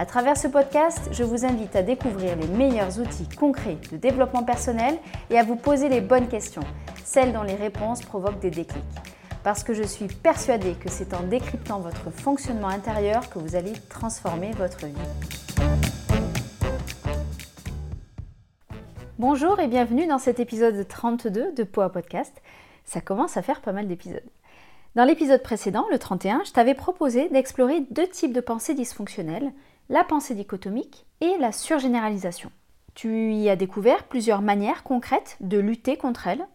À travers ce podcast, je vous invite à découvrir les meilleurs outils concrets de développement personnel et à vous poser les bonnes questions, celles dont les réponses provoquent des déclics. Parce que je suis persuadée que c'est en décryptant votre fonctionnement intérieur que vous allez transformer votre vie. Bonjour et bienvenue dans cet épisode 32 de Poa Podcast. Ça commence à faire pas mal d'épisodes. Dans l'épisode précédent, le 31, je t'avais proposé d'explorer deux types de pensées dysfonctionnelles la pensée dichotomique et la surgénéralisation. Tu y as découvert plusieurs manières concrètes de lutter contre elles,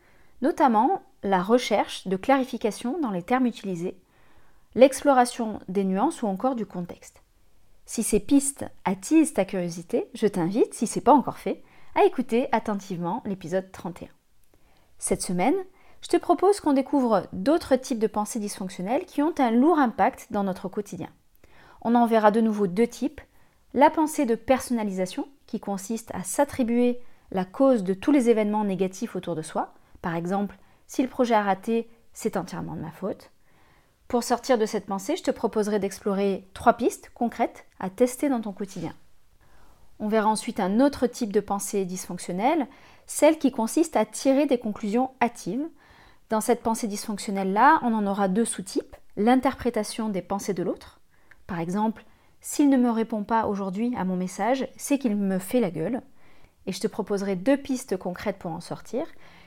notamment la recherche de clarification dans les termes utilisés, l'exploration des nuances ou encore du contexte. Si ces pistes attisent ta curiosité, je t'invite, si ce n'est pas encore fait, à écouter attentivement l'épisode 31. Cette semaine, je te propose qu'on découvre d'autres types de pensées dysfonctionnelles qui ont un lourd impact dans notre quotidien. On en verra de nouveau deux types. La pensée de personnalisation, qui consiste à s'attribuer la cause de tous les événements négatifs autour de soi. Par exemple, si le projet a raté, c'est entièrement de ma faute. Pour sortir de cette pensée, je te proposerai d'explorer trois pistes concrètes à tester dans ton quotidien. On verra ensuite un autre type de pensée dysfonctionnelle, celle qui consiste à tirer des conclusions hâtives. Dans cette pensée dysfonctionnelle-là, on en aura deux sous-types, l'interprétation des pensées de l'autre, par exemple, s'il ne me répond pas aujourd'hui à mon message, c'est qu'il me fait la gueule. Et je te proposerai deux pistes concrètes pour en sortir.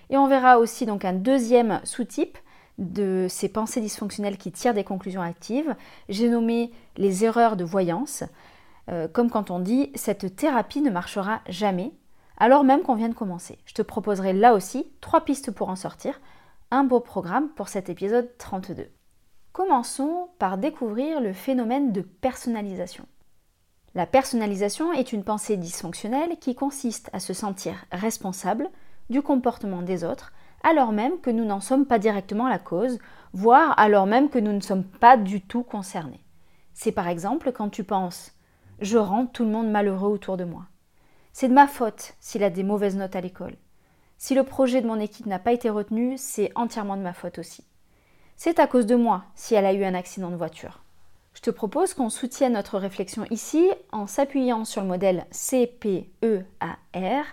Et on verra aussi donc un deuxième sous-type de ces pensées dysfonctionnelles qui tirent des conclusions actives. J'ai nommé les erreurs de voyance, euh, comme quand on dit cette thérapie ne marchera jamais, alors même qu'on vient de commencer. Je te proposerai là aussi trois pistes pour en sortir. Un beau programme pour cet épisode 32. Commençons par découvrir le phénomène de personnalisation. La personnalisation est une pensée dysfonctionnelle qui consiste à se sentir responsable du comportement des autres alors même que nous n'en sommes pas directement la cause, voire alors même que nous ne sommes pas du tout concernés. C'est par exemple quand tu penses ⁇ Je rends tout le monde malheureux autour de moi ⁇ C'est de ma faute s'il a des mauvaises notes à l'école. Si le projet de mon équipe n'a pas été retenu, c'est entièrement de ma faute aussi. C'est à cause de moi si elle a eu un accident de voiture. Je te propose qu'on soutienne notre réflexion ici en s'appuyant sur le modèle CPEAR.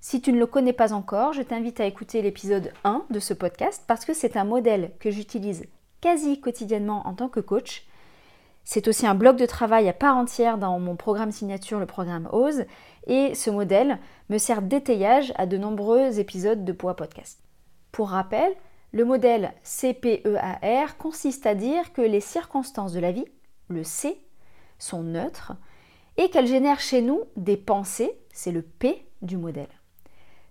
Si tu ne le connais pas encore, je t'invite à écouter l'épisode 1 de ce podcast parce que c'est un modèle que j'utilise quasi quotidiennement en tant que coach. C'est aussi un bloc de travail à part entière dans mon programme signature, le programme OSE, et ce modèle me sert d'étayage à de nombreux épisodes de Poids Podcast. Pour rappel, le modèle CPEAR consiste à dire que les circonstances de la vie, le C, sont neutres et qu'elles génèrent chez nous des pensées, c'est le P du modèle.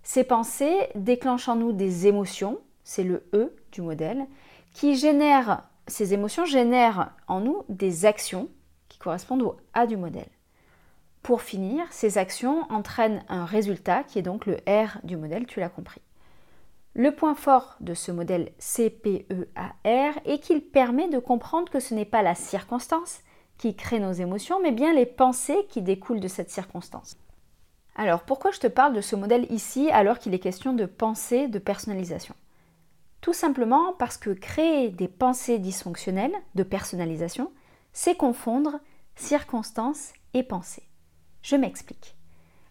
Ces pensées déclenchent en nous des émotions, c'est le E du modèle, qui génèrent, ces émotions génèrent en nous des actions qui correspondent au A du modèle. Pour finir, ces actions entraînent un résultat qui est donc le R du modèle, tu l'as compris. Le point fort de ce modèle CPEAR est qu'il permet de comprendre que ce n'est pas la circonstance qui crée nos émotions, mais bien les pensées qui découlent de cette circonstance. Alors pourquoi je te parle de ce modèle ici alors qu'il est question de pensée de personnalisation? Tout simplement parce que créer des pensées dysfonctionnelles de personnalisation, c'est confondre circonstance et pensée. Je m'explique.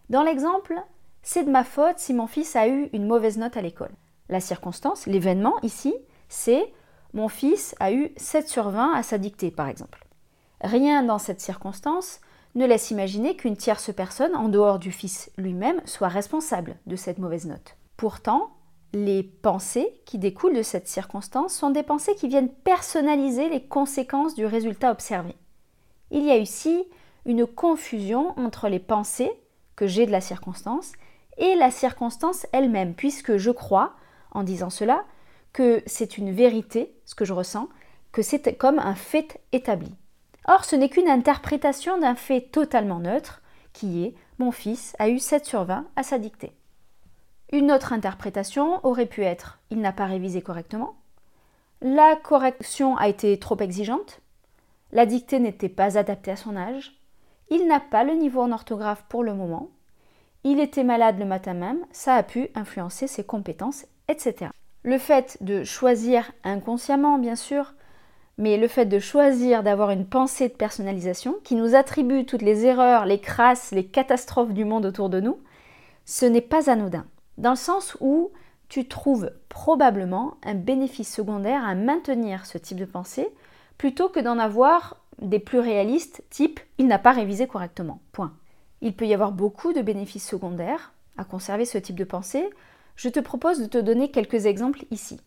Dans l'exemple, c'est de ma faute si mon fils a eu une mauvaise note à l'école. La circonstance, l'événement ici, c'est mon fils a eu 7 sur 20 à sa dictée, par exemple. Rien dans cette circonstance ne laisse imaginer qu'une tierce personne, en dehors du fils lui-même, soit responsable de cette mauvaise note. Pourtant, les pensées qui découlent de cette circonstance sont des pensées qui viennent personnaliser les conséquences du résultat observé. Il y a ici une confusion entre les pensées que j'ai de la circonstance et la circonstance elle-même, puisque je crois en disant cela que c'est une vérité, ce que je ressens, que c'est comme un fait établi. Or, ce n'est qu'une interprétation d'un fait totalement neutre, qui est mon fils a eu 7 sur 20 à sa dictée. Une autre interprétation aurait pu être il n'a pas révisé correctement, la correction a été trop exigeante, la dictée n'était pas adaptée à son âge, il n'a pas le niveau en orthographe pour le moment, il était malade le matin même, ça a pu influencer ses compétences, Le fait de choisir inconsciemment, bien sûr, mais le fait de choisir d'avoir une pensée de personnalisation qui nous attribue toutes les erreurs, les crasses, les catastrophes du monde autour de nous, ce n'est pas anodin. Dans le sens où tu trouves probablement un bénéfice secondaire à maintenir ce type de pensée plutôt que d'en avoir des plus réalistes type il n'a pas révisé correctement. Point. Il peut y avoir beaucoup de bénéfices secondaires à conserver ce type de pensée. Je te propose de te donner quelques exemples ici.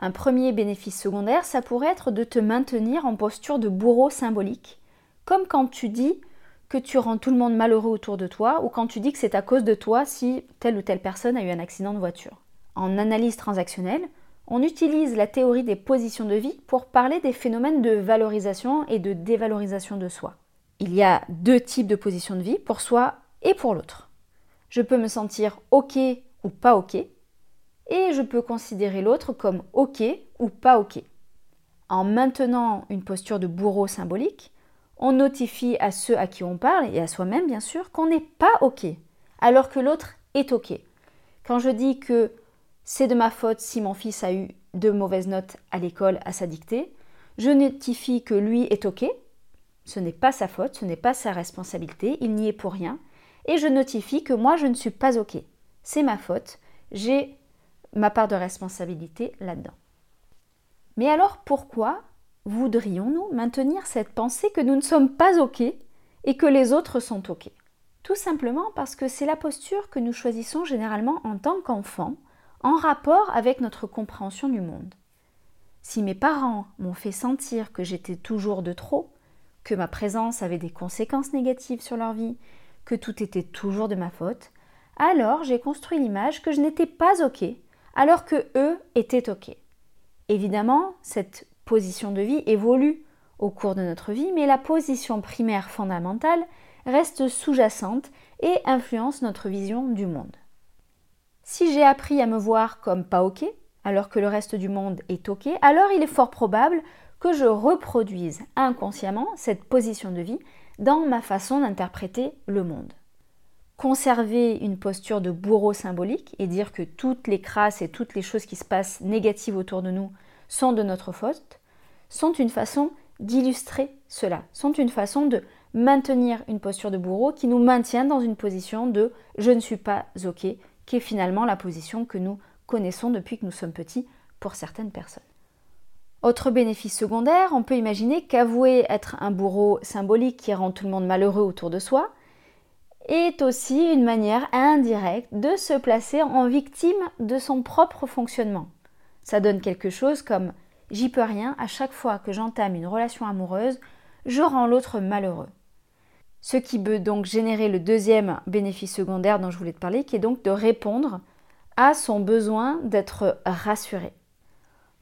Un premier bénéfice secondaire, ça pourrait être de te maintenir en posture de bourreau symbolique, comme quand tu dis que tu rends tout le monde malheureux autour de toi ou quand tu dis que c'est à cause de toi si telle ou telle personne a eu un accident de voiture. En analyse transactionnelle, on utilise la théorie des positions de vie pour parler des phénomènes de valorisation et de dévalorisation de soi. Il y a deux types de positions de vie pour soi et pour l'autre. Je peux me sentir OK ou pas OK, et je peux considérer l'autre comme OK ou pas OK. En maintenant une posture de bourreau symbolique, on notifie à ceux à qui on parle, et à soi-même bien sûr, qu'on n'est pas OK, alors que l'autre est OK. Quand je dis que c'est de ma faute si mon fils a eu de mauvaises notes à l'école à sa dictée, je notifie que lui est OK, ce n'est pas sa faute, ce n'est pas sa responsabilité, il n'y est pour rien, et je notifie que moi je ne suis pas OK. C'est ma faute, j'ai ma part de responsabilité là-dedans. Mais alors pourquoi voudrions-nous maintenir cette pensée que nous ne sommes pas OK et que les autres sont OK? Tout simplement parce que c'est la posture que nous choisissons généralement en tant qu'enfants en rapport avec notre compréhension du monde. Si mes parents m'ont fait sentir que j'étais toujours de trop, que ma présence avait des conséquences négatives sur leur vie, que tout était toujours de ma faute, alors j'ai construit l'image que je n'étais pas OK, alors que eux étaient OK. Évidemment, cette position de vie évolue au cours de notre vie, mais la position primaire fondamentale reste sous-jacente et influence notre vision du monde. Si j'ai appris à me voir comme pas OK, alors que le reste du monde est OK, alors il est fort probable que je reproduise inconsciemment cette position de vie dans ma façon d'interpréter le monde. Conserver une posture de bourreau symbolique et dire que toutes les crasses et toutes les choses qui se passent négatives autour de nous sont de notre faute, sont une façon d'illustrer cela, sont une façon de maintenir une posture de bourreau qui nous maintient dans une position de je ne suis pas OK, qui est finalement la position que nous connaissons depuis que nous sommes petits pour certaines personnes. Autre bénéfice secondaire, on peut imaginer qu'avouer être un bourreau symbolique qui rend tout le monde malheureux autour de soi est aussi une manière indirecte de se placer en victime de son propre fonctionnement. Ça donne quelque chose comme j'y peux rien, à chaque fois que j'entame une relation amoureuse, je rends l'autre malheureux. Ce qui peut donc générer le deuxième bénéfice secondaire dont je voulais te parler, qui est donc de répondre à son besoin d'être rassuré.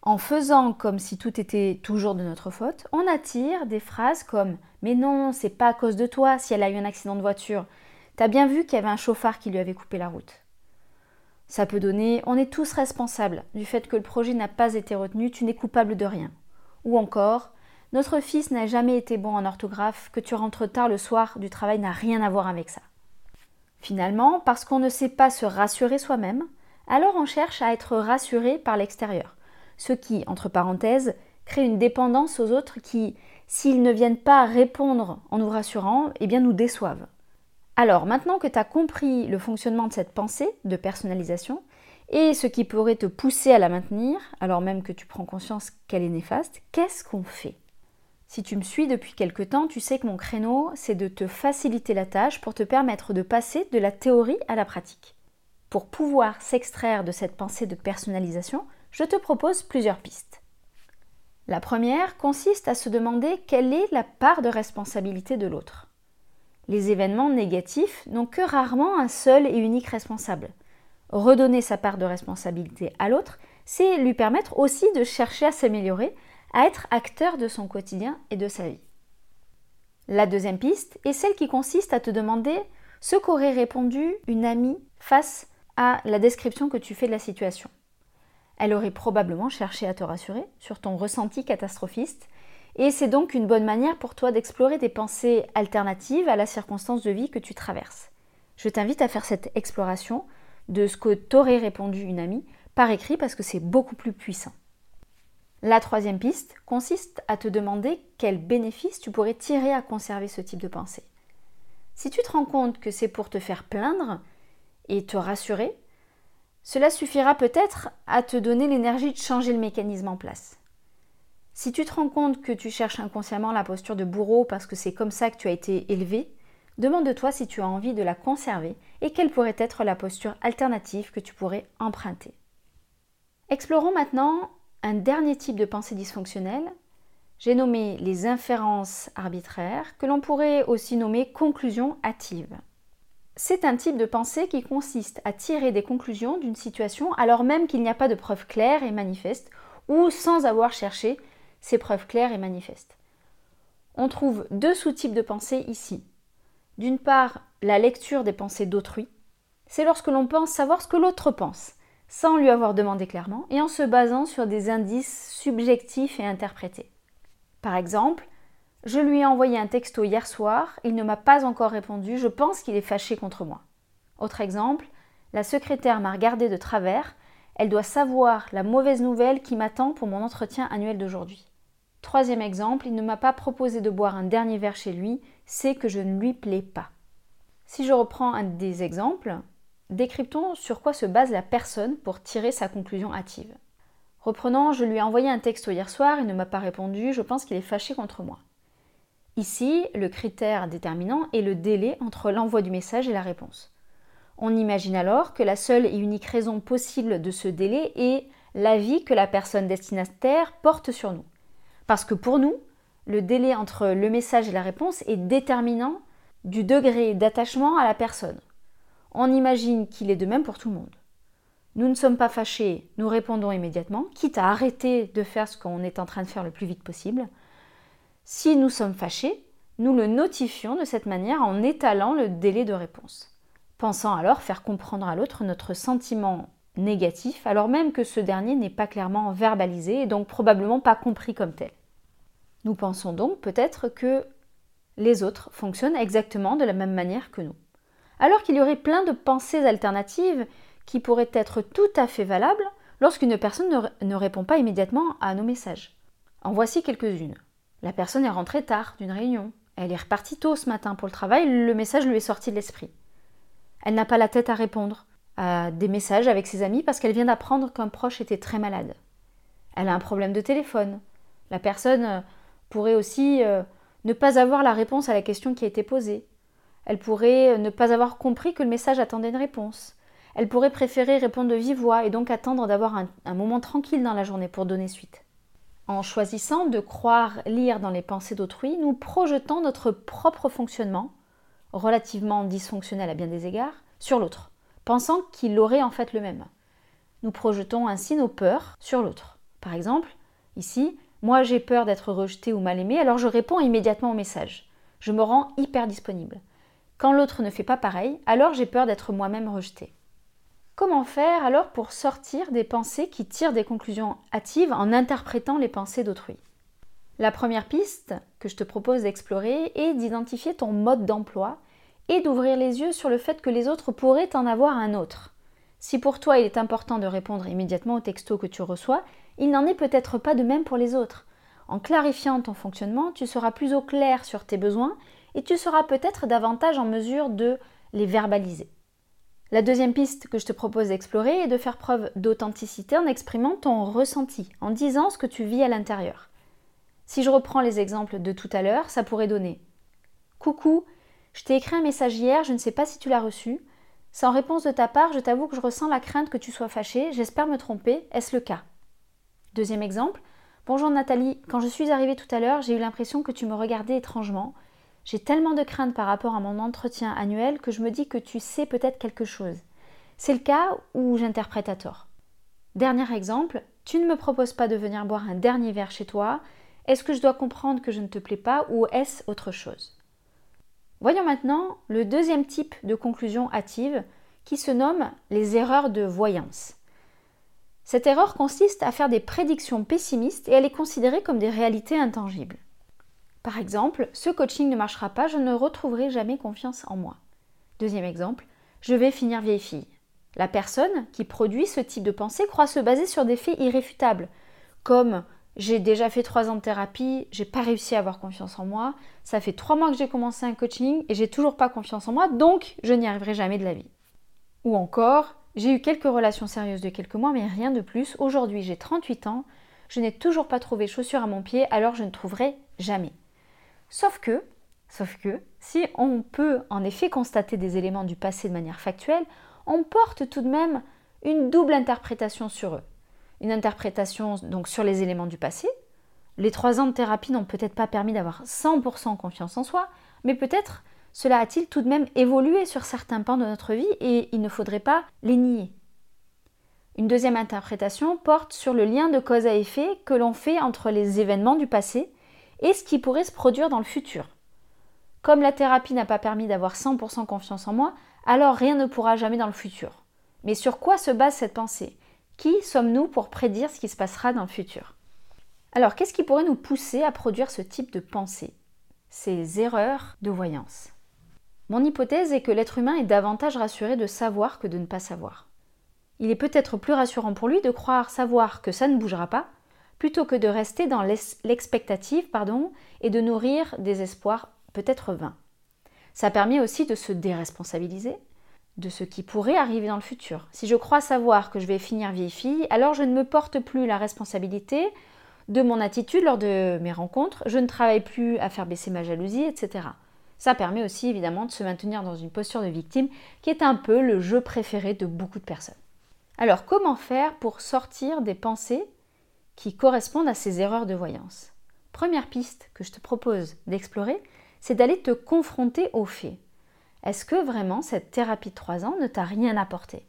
En faisant comme si tout était toujours de notre faute, on attire des phrases comme Mais non, c'est pas à cause de toi si elle a eu un accident de voiture. Bien vu qu'il y avait un chauffard qui lui avait coupé la route. Ça peut donner On est tous responsables du fait que le projet n'a pas été retenu, tu n'es coupable de rien. Ou encore Notre fils n'a jamais été bon en orthographe, que tu rentres tard le soir du travail n'a rien à voir avec ça. Finalement, parce qu'on ne sait pas se rassurer soi-même, alors on cherche à être rassuré par l'extérieur ce qui, entre parenthèses, crée une dépendance aux autres qui, s'ils ne viennent pas répondre en nous rassurant, eh bien nous déçoivent. Alors, maintenant que tu as compris le fonctionnement de cette pensée de personnalisation et ce qui pourrait te pousser à la maintenir, alors même que tu prends conscience qu'elle est néfaste, qu'est-ce qu'on fait? Si tu me suis depuis quelque temps, tu sais que mon créneau, c'est de te faciliter la tâche pour te permettre de passer de la théorie à la pratique. Pour pouvoir s'extraire de cette pensée de personnalisation, je te propose plusieurs pistes. La première consiste à se demander quelle est la part de responsabilité de l'autre. Les événements négatifs n'ont que rarement un seul et unique responsable. Redonner sa part de responsabilité à l'autre, c'est lui permettre aussi de chercher à s'améliorer, à être acteur de son quotidien et de sa vie. La deuxième piste est celle qui consiste à te demander ce qu'aurait répondu une amie face à la description que tu fais de la situation. Elle aurait probablement cherché à te rassurer sur ton ressenti catastrophiste, et c'est donc une bonne manière pour toi d'explorer des pensées alternatives à la circonstance de vie que tu traverses. Je t'invite à faire cette exploration de ce que t'aurait répondu une amie par écrit parce que c'est beaucoup plus puissant. La troisième piste consiste à te demander quel bénéfice tu pourrais tirer à conserver ce type de pensée. Si tu te rends compte que c'est pour te faire plaindre et te rassurer, cela suffira peut-être à te donner l'énergie de changer le mécanisme en place. Si tu te rends compte que tu cherches inconsciemment la posture de bourreau parce que c'est comme ça que tu as été élevé, demande-toi si tu as envie de la conserver et quelle pourrait être la posture alternative que tu pourrais emprunter. Explorons maintenant un dernier type de pensée dysfonctionnelle. J'ai nommé les inférences arbitraires, que l'on pourrait aussi nommer conclusions hâtives. C'est un type de pensée qui consiste à tirer des conclusions d'une situation alors même qu'il n'y a pas de preuves claires et manifestes, ou sans avoir cherché ces preuves claires et manifestes. On trouve deux sous-types de pensée ici. D'une part, la lecture des pensées d'autrui. C'est lorsque l'on pense savoir ce que l'autre pense, sans lui avoir demandé clairement, et en se basant sur des indices subjectifs et interprétés. Par exemple, je lui ai envoyé un texto hier soir, il ne m'a pas encore répondu, je pense qu'il est fâché contre moi. Autre exemple, la secrétaire m'a regardé de travers, elle doit savoir la mauvaise nouvelle qui m'attend pour mon entretien annuel d'aujourd'hui. Troisième exemple, il ne m'a pas proposé de boire un dernier verre chez lui, c'est que je ne lui plais pas. Si je reprends un des exemples, décryptons sur quoi se base la personne pour tirer sa conclusion hâtive. Reprenons, je lui ai envoyé un texte hier soir, il ne m'a pas répondu, je pense qu'il est fâché contre moi. Ici, le critère déterminant est le délai entre l'envoi du message et la réponse. On imagine alors que la seule et unique raison possible de ce délai est l'avis que la personne destinataire porte sur nous. Parce que pour nous, le délai entre le message et la réponse est déterminant du degré d'attachement à la personne. On imagine qu'il est de même pour tout le monde. Nous ne sommes pas fâchés, nous répondons immédiatement, quitte à arrêter de faire ce qu'on est en train de faire le plus vite possible. Si nous sommes fâchés, nous le notifions de cette manière en étalant le délai de réponse, pensant alors faire comprendre à l'autre notre sentiment négatif, alors même que ce dernier n'est pas clairement verbalisé et donc probablement pas compris comme tel. Nous pensons donc peut-être que les autres fonctionnent exactement de la même manière que nous. Alors qu'il y aurait plein de pensées alternatives qui pourraient être tout à fait valables lorsqu'une personne ne, répond pas immédiatement à nos messages. En voici quelques-unes. La personne est rentrée tard d'une réunion. Elle est repartie tôt ce matin pour le travail, le message lui est sorti de l'esprit. Elle n'a pas la tête à répondre à des messages avec ses amis parce qu'elle vient d'apprendre qu'un proche était très malade. Elle a un problème de téléphone. La personne pourrait aussi euh, ne pas avoir la réponse à la question qui a été posée. Elle pourrait euh, ne pas avoir compris que le message attendait une réponse. Elle pourrait préférer répondre de vive voix et donc attendre d'avoir un moment tranquille dans la journée pour donner suite. En choisissant de croire lire dans les pensées d'autrui, nous projetons notre propre fonctionnement, relativement dysfonctionnel à bien des égards, sur l'autre pensant qu'il aurait en fait le même. Nous projetons ainsi nos peurs sur l'autre. Par exemple, ici, moi j'ai peur d'être rejeté ou mal aimé, alors je réponds immédiatement au message. Je me rends hyper disponible. Quand l'autre ne fait pas pareil, alors j'ai peur d'être moi-même rejeté. Comment faire alors pour sortir des pensées qui tirent des conclusions hâtives en interprétant les pensées d'autrui? La première piste que je te propose d'explorer est d'identifier ton mode d'emploi et d'ouvrir les yeux sur le fait que les autres pourraient en avoir un autre. Si pour toi il est important de répondre immédiatement au texto que tu reçois, il n'en est peut-être pas de même pour les autres. En clarifiant ton fonctionnement, tu seras plus au clair sur tes besoins et tu seras peut-être davantage en mesure de les verbaliser. La deuxième piste que je te propose d'explorer est de faire preuve d'authenticité en exprimant ton ressenti, en disant ce que tu vis à l'intérieur. Si je reprends les exemples de tout à l'heure, ça pourrait donner Coucou, je t'ai écrit un message hier, je ne sais pas si tu l'as reçu. Sans réponse de ta part, je t'avoue que je ressens la crainte que tu sois fâchée. J'espère me tromper. Est-ce le cas? Deuxième exemple. Bonjour Nathalie, quand je suis arrivée tout à l'heure, j'ai eu l'impression que tu me regardais étrangement. J'ai tellement de crainte par rapport à mon entretien annuel que je me dis que tu sais peut-être quelque chose. C'est le cas où j'interprète à tort. Dernier exemple, tu ne me proposes pas de venir boire un dernier verre chez toi. Est-ce que je dois comprendre que je ne te plais pas ou est-ce autre chose? Voyons maintenant le deuxième type de conclusion hâtive qui se nomment les erreurs de voyance. Cette erreur consiste à faire des prédictions pessimistes et à les considérer comme des réalités intangibles. Par exemple, ce coaching ne marchera pas, je ne retrouverai jamais confiance en moi. Deuxième exemple, je vais finir vieille fille. La personne qui produit ce type de pensée croit se baser sur des faits irréfutables, comme j'ai déjà fait trois ans de thérapie, j'ai pas réussi à avoir confiance en moi, ça fait trois mois que j'ai commencé un coaching et j'ai toujours pas confiance en moi, donc je n'y arriverai jamais de la vie. Ou encore, j'ai eu quelques relations sérieuses de quelques mois, mais rien de plus. Aujourd'hui, j'ai 38 ans, je n'ai toujours pas trouvé chaussure à mon pied, alors je ne trouverai jamais. Sauf que, sauf que, si on peut en effet constater des éléments du passé de manière factuelle, on porte tout de même une double interprétation sur eux. Une interprétation donc sur les éléments du passé. Les trois ans de thérapie n'ont peut-être pas permis d'avoir 100% confiance en soi, mais peut-être cela a-t-il tout de même évolué sur certains pans de notre vie et il ne faudrait pas les nier. Une deuxième interprétation porte sur le lien de cause à effet que l'on fait entre les événements du passé et ce qui pourrait se produire dans le futur. Comme la thérapie n'a pas permis d'avoir 100% confiance en moi, alors rien ne pourra jamais dans le futur. Mais sur quoi se base cette pensée? Qui sommes-nous pour prédire ce qui se passera dans le futur? Alors, qu'est-ce qui pourrait nous pousser à produire ce type de pensée? Ces erreurs de voyance. Mon hypothèse est que l'être humain est davantage rassuré de savoir que de ne pas savoir. Il est peut-être plus rassurant pour lui de croire savoir que ça ne bougera pas, plutôt que de rester dans l'expectative pardon, et de nourrir des espoirs peut-être vains. Ça permet aussi de se déresponsabiliser de ce qui pourrait arriver dans le futur. Si je crois savoir que je vais finir vieille fille, alors je ne me porte plus la responsabilité de mon attitude lors de mes rencontres, je ne travaille plus à faire baisser ma jalousie, etc. Ça permet aussi évidemment de se maintenir dans une posture de victime qui est un peu le jeu préféré de beaucoup de personnes. Alors comment faire pour sortir des pensées qui correspondent à ces erreurs de voyance? Première piste que je te propose d'explorer, c'est d'aller te confronter aux faits. Est-ce que vraiment cette thérapie de 3 ans ne t'a rien apporté?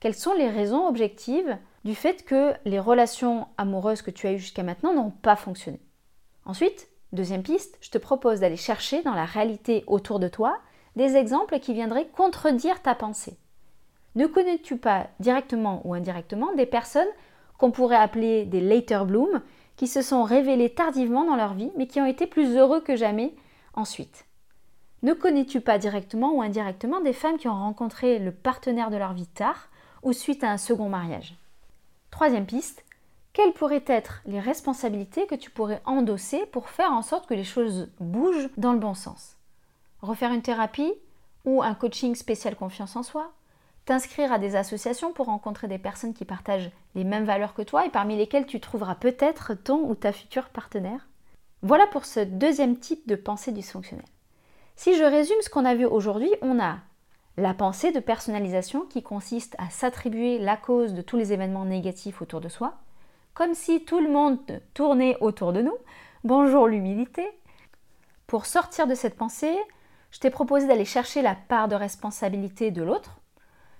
Quelles sont les raisons objectives du fait que les relations amoureuses que tu as eues jusqu'à maintenant n'ont pas fonctionné? Ensuite, deuxième piste, je te propose d'aller chercher dans la réalité autour de toi des exemples qui viendraient contredire ta pensée. Ne connais-tu pas directement ou indirectement des personnes qu'on pourrait appeler des later bloom qui se sont révélées tardivement dans leur vie mais qui ont été plus heureux que jamais ensuite? Ne connais-tu pas directement ou indirectement des femmes qui ont rencontré le partenaire de leur vie tard ou suite à un second mariage? Troisième piste, quelles pourraient être les responsabilités que tu pourrais endosser pour faire en sorte que les choses bougent dans le bon sens? Refaire une thérapie ou un coaching spécial confiance en soi? T'inscrire à des associations pour rencontrer des personnes qui partagent les mêmes valeurs que toi et parmi lesquelles tu trouveras peut-être ton ou ta future partenaire? Voilà pour ce deuxième type de pensée dysfonctionnelle. Si je résume ce qu'on a vu aujourd'hui, on a la pensée de personnalisation qui consiste à s'attribuer la cause de tous les événements négatifs autour de soi, comme si tout le monde tournait autour de nous. Bonjour l'humilité. Pour sortir de cette pensée, je t'ai proposé d'aller chercher la part de responsabilité de l'autre.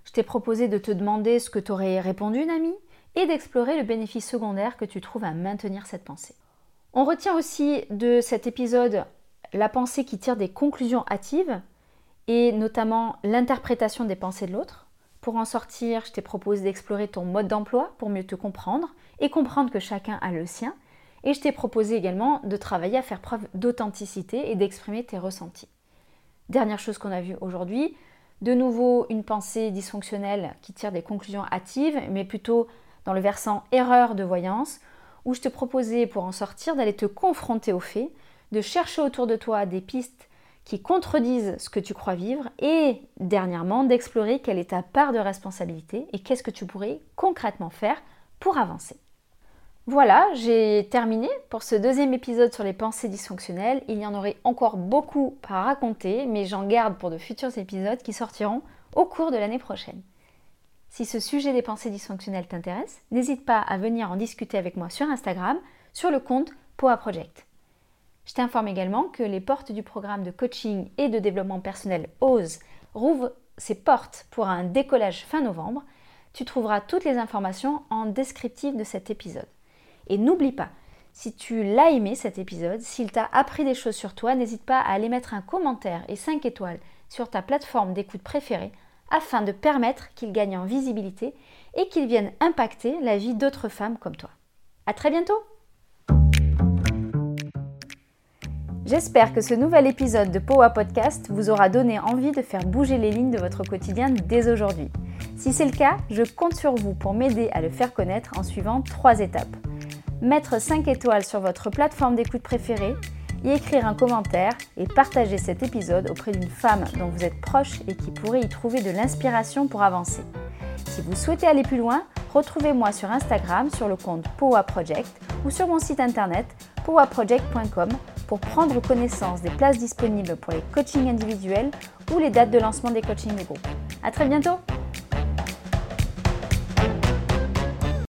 Je t'ai proposé de te demander ce que t'aurais répondu une amie et d'explorer le bénéfice secondaire que tu trouves à maintenir cette pensée. On retient aussi de cet épisode la pensée qui tire des conclusions hâtives et notamment l'interprétation des pensées de l'autre. Pour en sortir, je t'ai proposé d'explorer ton mode d'emploi pour mieux te comprendre et comprendre que chacun a le sien. Et je t'ai proposé également de travailler à faire preuve d'authenticité et d'exprimer tes ressentis. Dernière chose qu'on a vue aujourd'hui, de nouveau une pensée dysfonctionnelle qui tire des conclusions hâtives, mais plutôt dans le versant erreur de voyance, où je te proposais pour en sortir d'aller te confronter aux faits, de chercher autour de toi des pistes qui contredisent ce que tu crois vivre et dernièrement d'explorer quelle est ta part de responsabilité et qu'est-ce que tu pourrais concrètement faire pour avancer. Voilà, j'ai terminé pour ce deuxième épisode sur les pensées dysfonctionnelles. Il y en aurait encore beaucoup à raconter, mais j'en garde pour de futurs épisodes qui sortiront au cours de l'année prochaine. Si ce sujet des pensées dysfonctionnelles t'intéresse, n'hésite pas à venir en discuter avec moi sur Instagram, sur le compte Poa Project. Je t'informe également que les portes du programme de coaching et de développement personnel OSE rouvrent ses portes pour un décollage fin novembre. Tu trouveras toutes les informations en descriptif de cet épisode. Et n'oublie pas, si tu l'as aimé cet épisode, s'il t'a appris des choses sur toi, n'hésite pas à aller mettre un commentaire et 5 étoiles sur ta plateforme d'écoute préférée afin de permettre qu'ils gagnent en visibilité et qu'ils viennent impacter la vie d'autres femmes comme toi. À très bientôt! J'espère que ce nouvel épisode de Powa Podcast vous aura donné envie de faire bouger les lignes de votre quotidien dès aujourd'hui. Si c'est le cas, je compte sur vous pour m'aider à le faire connaître en suivant trois étapes. Mettre 5 étoiles sur votre plateforme d'écoute préférée, y écrire un commentaire et partager cet épisode auprès d'une femme dont vous êtes proche et qui pourrait y trouver de l'inspiration pour avancer. Si vous souhaitez aller plus loin, retrouvez-moi sur Instagram sur le compte Powa Project ou sur mon site internet powaproject.com pour prendre connaissance des places disponibles pour les coachings individuels ou les dates de lancement des coachings de groupe. À très bientôt!